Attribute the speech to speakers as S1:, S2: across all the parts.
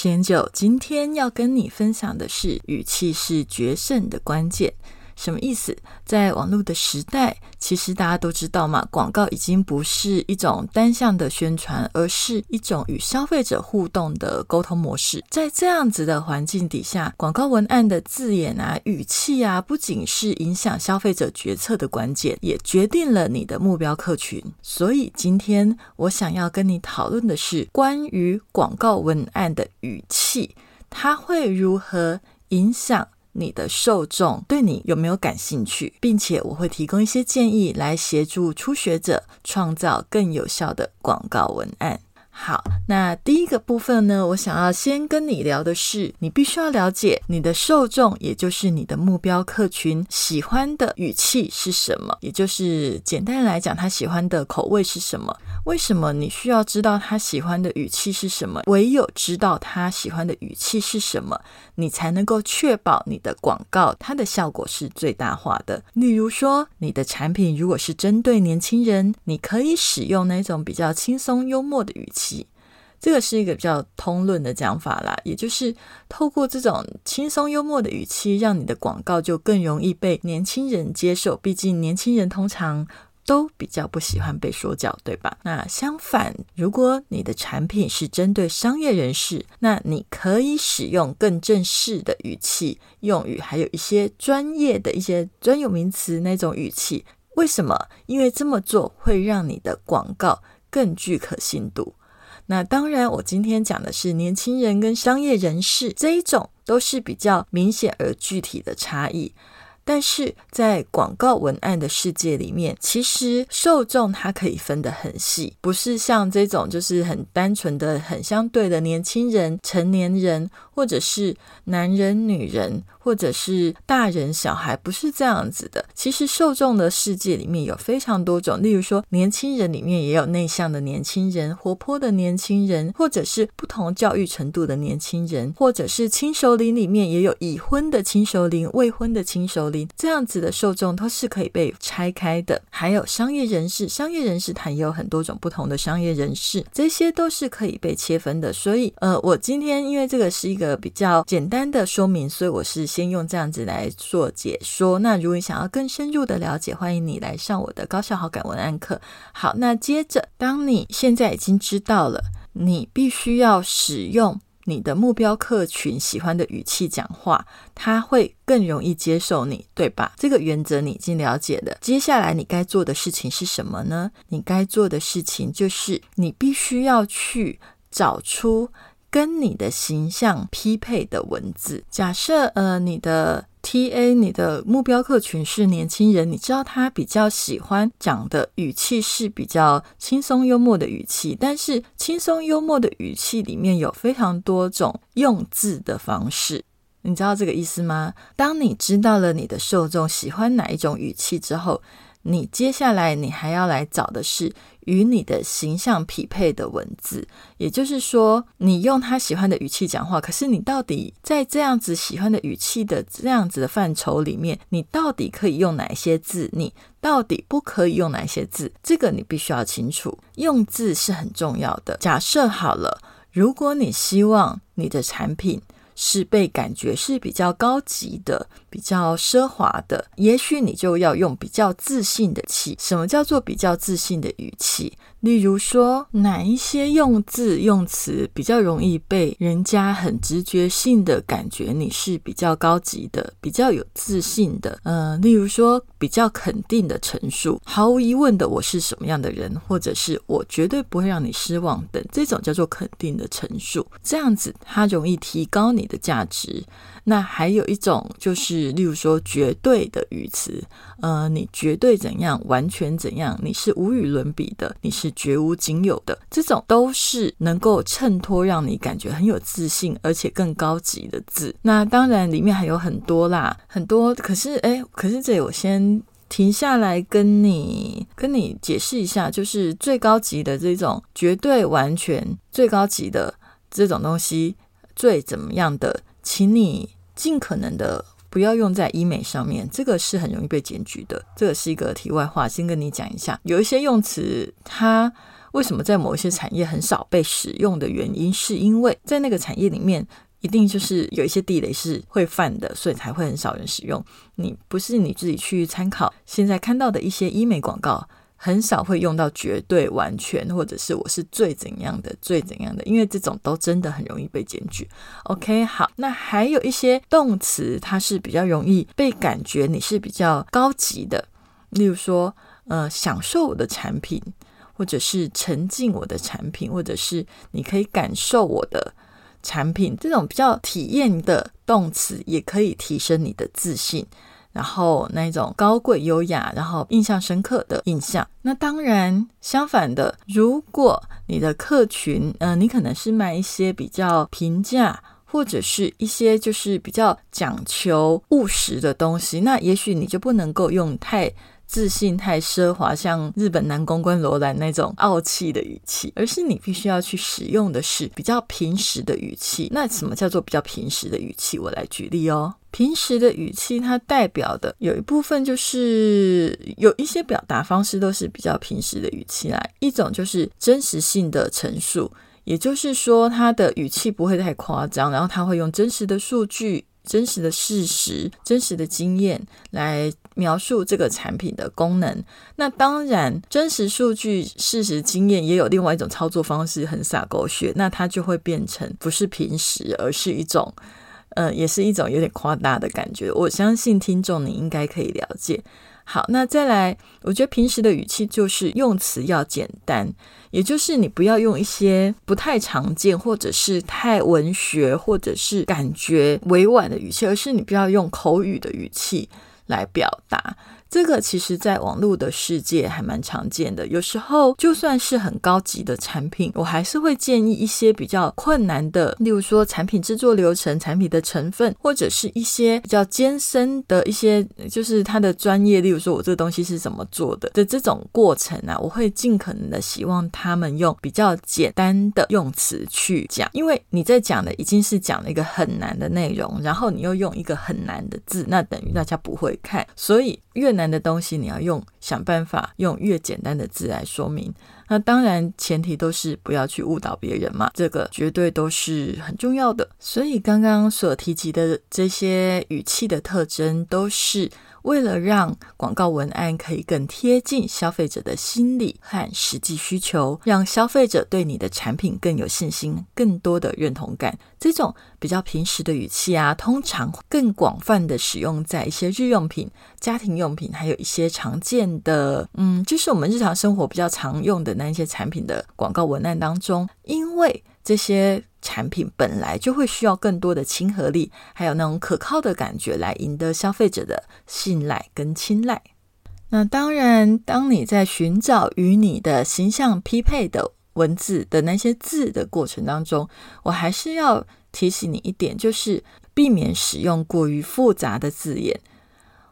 S1: 仙九，今天要跟你分享的是，语气是决胜的关键。什么意思？在网络的时代，其实大家都知道嘛，广告已经不是一种单向的宣传，而是一种与消费者互动的沟通模式。在这样子的环境底下，广告文案的字眼啊、语气啊，不仅是影响消费者决策的关键，也决定了你的目标客群。所以，今天我想要跟你讨论的是关于广告文案的语气，它会如何影响。你的受众对你有没有感兴趣，并且我会提供一些建议来协助初学者创造更有效的广告文案。好，那第一个部分呢，我想要先跟你聊的是，你必须要了解你的受众，也就是你的目标客群喜欢的语气是什么，也就是简单来讲，他喜欢的口味是什么。为什么你需要知道他喜欢的语气是什么？唯有知道他喜欢的语气是什么，你才能够确保你的广告它的效果是最大化的。例如说，你的产品如果是针对年轻人，你可以使用那种比较轻松幽默的语气。这个是一个比较通论的讲法啦，也就是透过这种轻松幽默的语气，让你的广告就更容易被年轻人接受。毕竟年轻人通常都比较不喜欢被说教，对吧？那相反，如果你的产品是针对商业人士，那你可以使用更正式的语气用语，还有一些专业的一些专有名词那种语气。为什么？因为这么做会让你的广告更具可信度。那当然，我今天讲的是年轻人跟商业人士这一种，都是比较明显而具体的差异。但是在广告文案的世界里面，其实受众它可以分得很细，不是像这种就是很单纯的、很相对的年轻人、成年人，或者是男人、女人，或者是大人、小孩，不是这样子的。其实受众的世界里面有非常多种，例如说年轻人里面也有内向的年轻人、活泼的年轻人，或者是不同教育程度的年轻人，或者是亲熟龄里面也有已婚的亲熟龄、未婚的亲熟龄。这样子的受众都是可以被拆开的，还有商业人士，商业人士他也有很多种不同的商业人士，这些都是可以被切分的。所以，呃，我今天因为这个是一个呃比较简单的说明，所以我是先用这样子来做解说。那如果你想要更深入的了解，欢迎你来上我的高效好感文案课。好，那接着，当你现在已经知道了，你必须要使用。你的目标客群喜欢的语气讲话，他会更容易接受你，对吧？这个原则你已经了解了。接下来你该做的事情是什么呢？你该做的事情就是，你必须要去找出跟你的形象匹配的文字。假设呃，你的。T A，你的目标客群是年轻人，你知道他比较喜欢讲的语气是比较轻松幽默的语气，但是轻松幽默的语气里面有非常多种用字的方式，你知道这个意思吗？当你知道了你的受众喜欢哪一种语气之后，你接下来你还要来找的是。与你的形象匹配的文字，也就是说，你用他喜欢的语气讲话，可是你到底在这样子喜欢的语气的这样子的范畴里面，你到底可以用哪些字？你到底不可以用哪些字？这个你必须要清楚，用字是很重要的。假设好了，如果你希望你的产品。是被感觉是比较高级的、比较奢华的，也许你就要用比较自信的气。什么叫做比较自信的语气？例如说，哪一些用字用词比较容易被人家很直觉性的感觉你是比较高级的、比较有自信的？呃，例如说，比较肯定的陈述，毫无疑问的我是什么样的人，或者是我绝对不会让你失望等，这种叫做肯定的陈述。这样子，它容易提高你的价值。那还有一种就是例如说绝对的语词，呃，你绝对怎样，完全怎样，你是无与伦比的，你是绝无仅有的，这种都是能够衬托让你感觉很有自信，而且更高级的字。那当然里面还有很多啦，很多。可是哎，可是这我先停下来跟你跟你解释一下，就是最高级的这种绝对完全最高级的这种东西，最怎么样的，请你。尽可能的不要用在医美上面，这个是很容易被检举的。这个是一个题外话，先跟你讲一下。有一些用词，它为什么在某一些产业很少被使用的原因，是因为在那个产业里面，一定就是有一些地雷是会犯的，所以才会很少人使用。你不是你自己去参考现在看到的一些医美广告。很少会用到绝对完全，或者是我是最怎样的最怎样的，因为这种都真的很容易被检举。OK，好，那还有一些动词，它是比较容易被感觉你是比较高级的，例如说，呃，享受我的产品，或者是沉浸我的产品，或者是你可以感受我的产品，这种比较体验的动词，也可以提升你的自信。然后那种高贵优雅，然后印象深刻的印象。那当然，相反的，如果你的客群，嗯，你可能是卖一些比较平价，或者是一些就是比较讲求务实的东西，那也许你就不能够用太。自信太奢华，像日本男公关罗兰那种傲气的语气，而是你必须要去使用的是比较平实的语气。那什么叫做比较平实的语气？我来举例哦。平时的语气，它代表的有一部分就是有一些表达方式都是比较平时的语气来。一种就是真实性的陈述，也就是说，它的语气不会太夸张，然后他会用真实的数据。真实的事实、真实的经验来描述这个产品的功能。那当然，真实数据、事实经验也有另外一种操作方式，很洒狗血，那它就会变成不是平时，而是一种，呃，也是一种有点夸大的感觉。我相信听众你应该可以了解。好，那再来，我觉得平时的语气就是用词要简单，也就是你不要用一些不太常见，或者是太文学，或者是感觉委婉的语气，而是你不要用口语的语气来表达。这个其实，在网络的世界还蛮常见的。有时候，就算是很高级的产品，我还是会建议一些比较困难的，例如说产品制作流程、产品的成分，或者是一些比较艰深的一些，就是它的专业，例如说我这个东西是怎么做的的这种过程啊，我会尽可能的希望他们用比较简单的用词去讲，因为你在讲的已经是讲了一个很难的内容，然后你又用一个很难的字，那等于大家不会看，所以越难的东西，你要用想办法用越简单的字来说明。那当然前提都是不要去误导别人嘛，这个绝对都是很重要的。所以刚刚所提及的这些语气的特征，都是。为了让广告文案可以更贴近消费者的心理和实际需求，让消费者对你的产品更有信心、更多的认同感，这种比较平时的语气啊，通常更广泛的使用在一些日用品、家庭用品，还有一些常见的，嗯，就是我们日常生活比较常用的那一些产品的广告文案当中，因为这些。产品本来就会需要更多的亲和力，还有那种可靠的感觉来赢得消费者的信赖跟青睐。那当然，当你在寻找与你的形象匹配的文字的那些字的过程当中，我还是要提醒你一点，就是避免使用过于复杂的字眼。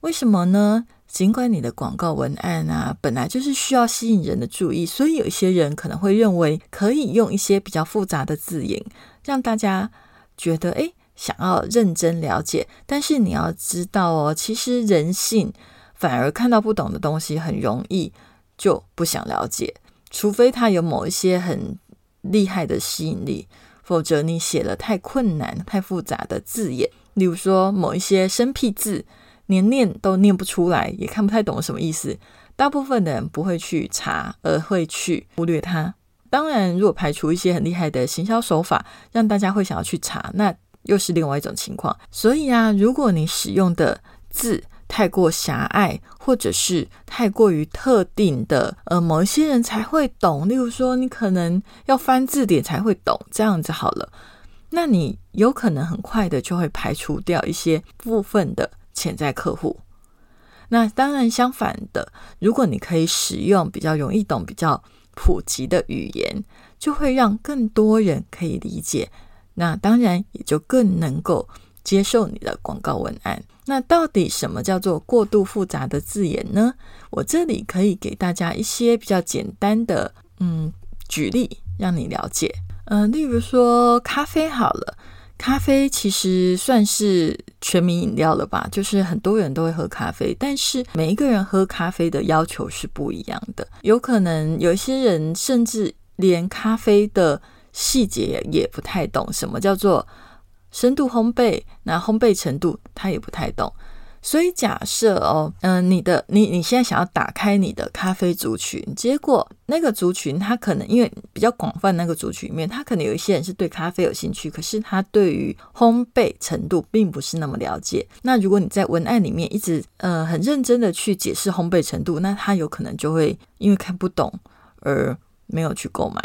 S1: 为什么呢？尽管你的广告文案啊，本来就是需要吸引人的注意，所以有一些人可能会认为可以用一些比较复杂的字眼，让大家觉得诶想要认真了解。但是你要知道哦，其实人性反而看到不懂的东西很容易就不想了解，除非他有某一些很厉害的吸引力，否则你写了太困难、太复杂的字眼，例如说某一些生僻字。连念都念不出来，也看不太懂什么意思。大部分的人不会去查，而会去忽略它。当然，如果排除一些很厉害的行销手法，让大家会想要去查，那又是另外一种情况。所以啊，如果你使用的字太过狭隘，或者是太过于特定的，呃，某一些人才会懂。例如说，你可能要翻字典才会懂，这样子好了。那你有可能很快的就会排除掉一些部分的。潜在客户。那当然，相反的，如果你可以使用比较容易懂、比较普及的语言，就会让更多人可以理解。那当然也就更能够接受你的广告文案。那到底什么叫做过度复杂的字眼呢？我这里可以给大家一些比较简单的嗯举例，让你了解。嗯，例如说咖啡好了。咖啡其实算是全民饮料了吧，就是很多人都会喝咖啡，但是每一个人喝咖啡的要求是不一样的。有可能有一些人甚至连咖啡的细节也不太懂，什么叫做深度烘焙，那烘焙程度他也不太懂。所以假设哦，嗯，你的你你现在想要打开你的咖啡族群，结果那个族群他可能因为比较广泛，那个族群里面他可能有一些人是对咖啡有兴趣，可是他对于烘焙程度并不是那么了解。那如果你在文案里面一直呃很认真的去解释烘焙程度，那他有可能就会因为看不懂而没有去购买。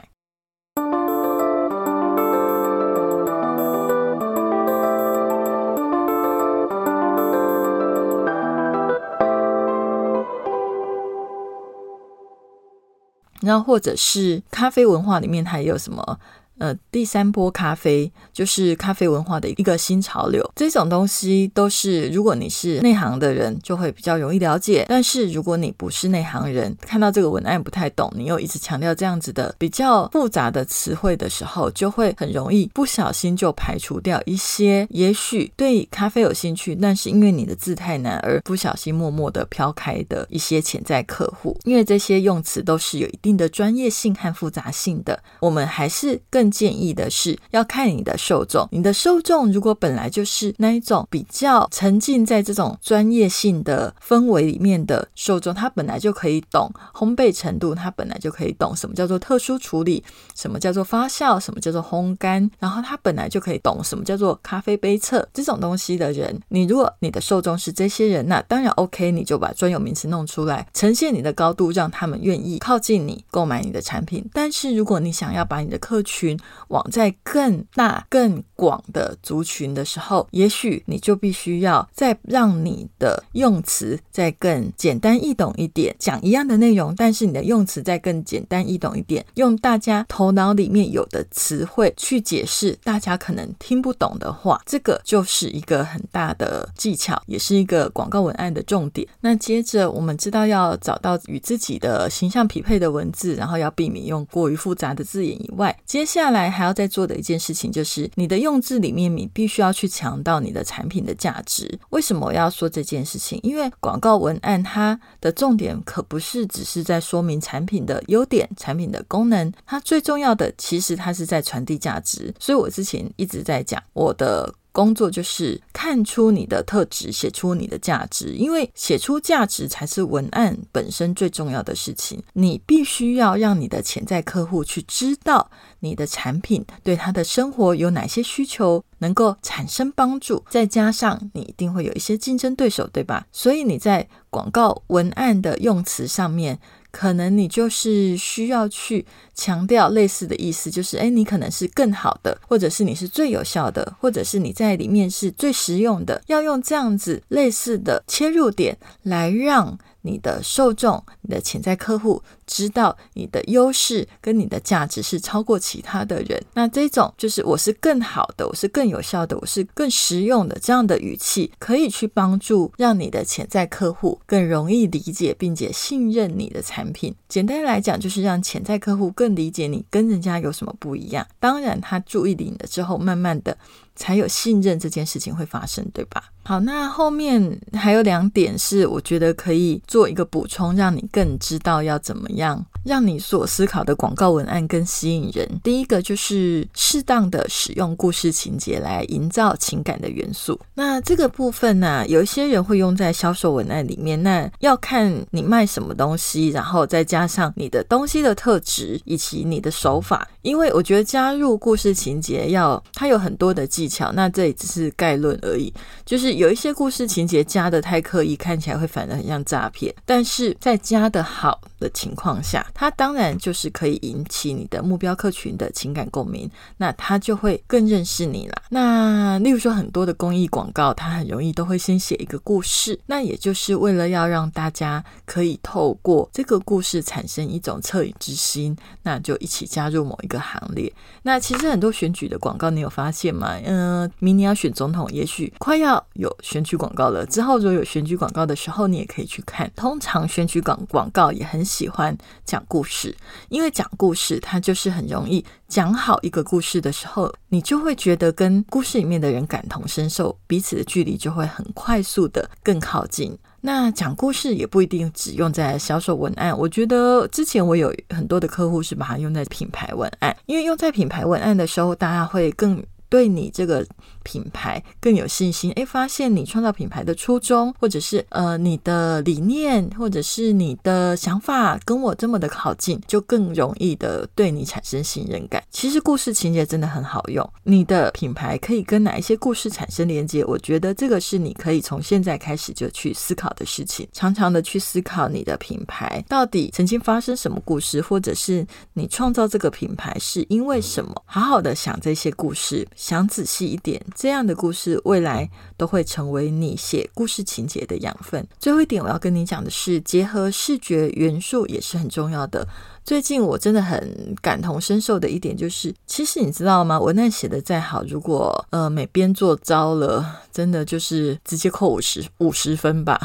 S1: 然后，或者是咖啡文化里面还有什么？呃，第三波咖啡就是咖啡文化的一个新潮流，这种东西都是如果你是内行的人，就会比较容易了解。但是如果你不是内行人，看到这个文案不太懂，你又一直强调这样子的比较复杂的词汇的时候，就会很容易不小心就排除掉一些也许对咖啡有兴趣，但是因为你的字太难而不小心默默的飘开的一些潜在客户。因为这些用词都是有一定的专业性和复杂性的，我们还是更。更建议的是要看你的受众，你的受众如果本来就是那一种比较沉浸在这种专业性的氛围里面的受众，他本来就可以懂烘焙程度，他本来就可以懂什么叫做特殊处理，什么叫做发酵，什么叫做烘干，然后他本来就可以懂什么叫做咖啡杯测这种东西的人，你如果你的受众是这些人，那当然 OK，你就把专有名词弄出来，呈现你的高度，让他们愿意靠近你购买你的产品。但是如果你想要把你的客群，往在更大、更广的族群的时候，也许你就必须要再让你的用词再更简单易懂一点，讲一样的内容，但是你的用词再更简单易懂一点，用大家头脑里面有的词汇去解释大家可能听不懂的话，这个就是一个很大的技巧，也是一个广告文案的重点。那接着我们知道要找到与自己的形象匹配的文字，然后要避免用过于复杂的字眼以外，接下下来还要再做的一件事情，就是你的用字里面，你必须要去强调你的产品的价值。为什么我要说这件事情？因为广告文案它的重点可不是只是在说明产品的优点、产品的功能，它最重要的其实它是在传递价值。所以我之前一直在讲我的。工作就是看出你的特质，写出你的价值，因为写出价值才是文案本身最重要的事情。你必须要让你的潜在客户去知道你的产品对他的生活有哪些需求，能够产生帮助。再加上你一定会有一些竞争对手，对吧？所以你在广告文案的用词上面。可能你就是需要去强调类似的意思，就是诶，你可能是更好的，或者是你是最有效的，或者是你在里面是最实用的，要用这样子类似的切入点来让。你的受众、你的潜在客户知道你的优势跟你的价值是超过其他的人，那这种就是我是更好的，我是更有效的，我是更实用的这样的语气，可以去帮助让你的潜在客户更容易理解并且信任你的产品。简单来讲，就是让潜在客户更理解你跟人家有什么不一样。当然，他注意你了之后，慢慢的。才有信任这件事情会发生，对吧？好，那后面还有两点是我觉得可以做一个补充，让你更知道要怎么样让你所思考的广告文案更吸引人。第一个就是适当的使用故事情节来营造情感的元素。那这个部分呢，有一些人会用在销售文案里面，那要看你卖什么东西，然后再加上你的东西的特质以及你的手法。因为我觉得加入故事情节要它有很多的技巧，那这里只是概论而已。就是有一些故事情节加的太刻意，看起来会反而很像诈骗。但是在加的好的情况下，它当然就是可以引起你的目标客群的情感共鸣，那他就会更认识你啦。那例如说很多的公益广告，它很容易都会先写一个故事，那也就是为了要让大家可以透过这个故事产生一种恻隐之心，那就一起加入某一个行列。那其实很多选举的广告，你有发现吗？嗯，明年要选总统，也许快要有选举广告了。之后如果有选举广告的时候，你也可以去看。通常选举广广告也很喜欢讲故事，因为讲故事它就是很容易讲好一个故事的时候，你就会觉得跟故事里面的人感同身受，彼此的距离就会很快速的更靠近。那讲故事也不一定只用在销售文案，我觉得之前我有很多的客户是把它用在品牌文案，因为用在品牌文案的时候，大家会更对你这个。品牌更有信心，诶，发现你创造品牌的初衷，或者是呃你的理念，或者是你的想法跟我这么的靠近，就更容易的对你产生信任感。其实故事情节真的很好用，你的品牌可以跟哪一些故事产生连接？我觉得这个是你可以从现在开始就去思考的事情，常常的去思考你的品牌到底曾经发生什么故事，或者是你创造这个品牌是因为什么？好好的想这些故事，想仔细一点。这样的故事，未来都会成为你写故事情节的养分。最后一点，我要跟你讲的是，结合视觉元素也是很重要的。最近我真的很感同身受的一点就是，其实你知道吗？文案写的再好，如果呃美编做糟了，真的就是直接扣五十五十分吧。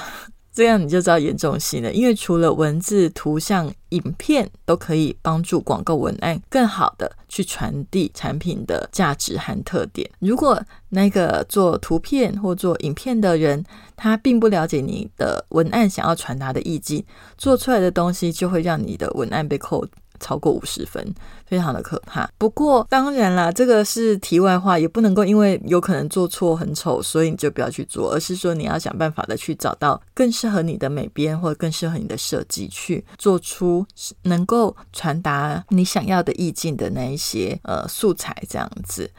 S1: 这样你就知道严重性了，因为除了文字、图像、影片都可以帮助广告文案更好的去传递产品的价值和特点。如果那个做图片或做影片的人，他并不了解你的文案想要传达的意境，做出来的东西就会让你的文案被扣。超过五十分，非常的可怕。不过当然啦，这个是题外话，也不能够因为有可能做错很丑，所以你就不要去做，而是说你要想办法的去找到更适合你的美编或者更适合你的设计，去做出能够传达你想要的意境的那一些呃素材，这样子。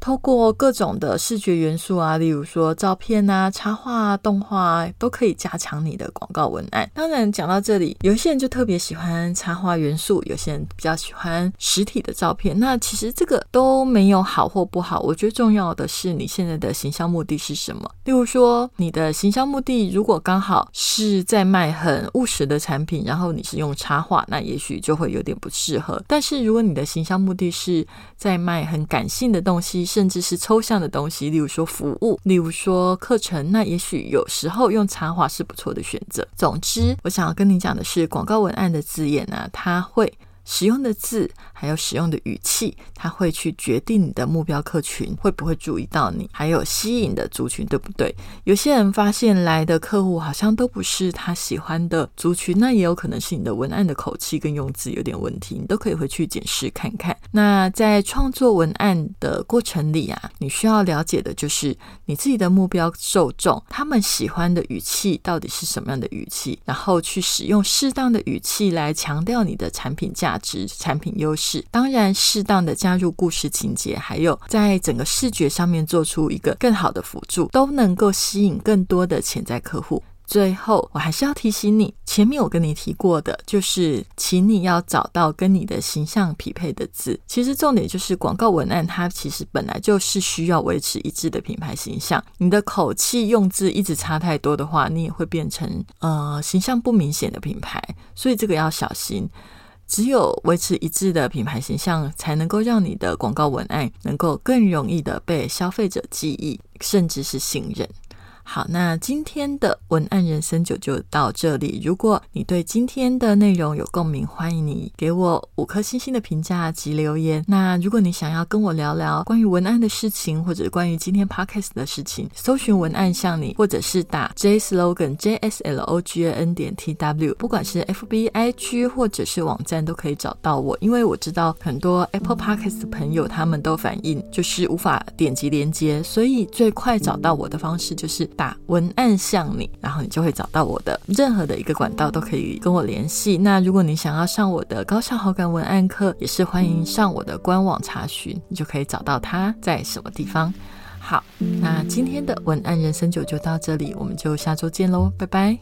S1: 透过各种的视觉元素啊，例如说照片啊、插画、动画，都可以加强你的广告文案。当然，讲到这里，有些人就特别喜欢插画元素，有些人比较喜欢实体的照片。那其实这个都没有好或不好。我觉得重要的是你现在的行销目的是什么。例如说，你的行销目的如果刚好是在卖很务实的产品，然后你是用插画，那也许就会有点不适合。但是如果你的行销目的是在卖很感性的东西，甚至是抽象的东西，例如说服务，例如说课程，那也许有时候用插画是不错的选择。总之，我想要跟你讲的是，广告文案的字眼呢，它会。使用的字，还有使用的语气，它会去决定你的目标客群会不会注意到你，还有吸引的族群，对不对？有些人发现来的客户好像都不是他喜欢的族群，那也有可能是你的文案的口气跟用字有点问题，你都可以回去检视看看。那在创作文案的过程里啊，你需要了解的就是你自己的目标受众，他们喜欢的语气到底是什么样的语气，然后去使用适当的语气来强调你的产品价。值产品优势，当然适当的加入故事情节，还有在整个视觉上面做出一个更好的辅助，都能够吸引更多的潜在客户。最后，我还是要提醒你，前面我跟你提过的，就是请你要找到跟你的形象匹配的字。其实重点就是广告文案，它其实本来就是需要维持一致的品牌形象。你的口气用字一直差太多的话，你也会变成呃形象不明显的品牌。所以这个要小心。只有维持一致的品牌形象，才能够让你的广告文案能够更容易的被消费者记忆，甚至是信任。好，那今天的文案人生九就到这里。如果你对今天的内容有共鸣，欢迎你给我五颗星星的评价及留言。那如果你想要跟我聊聊关于文案的事情，或者关于今天 podcast 的事情，搜寻文案向你，或者是打 J slogan J S L O G A N 点 T W，不管是 F B I G 或者是网站都可以找到我。因为我知道很多 Apple Podcast 的朋友他们都反映就是无法点击连接，所以最快找到我的方式就是。打文案像你，然后你就会找到我的任何的一个管道都可以跟我联系。那如果你想要上我的高效好感文案课，也是欢迎上我的官网查询，你就可以找到它在什么地方。好，那今天的文案人生九就到这里，我们就下周见喽，拜拜。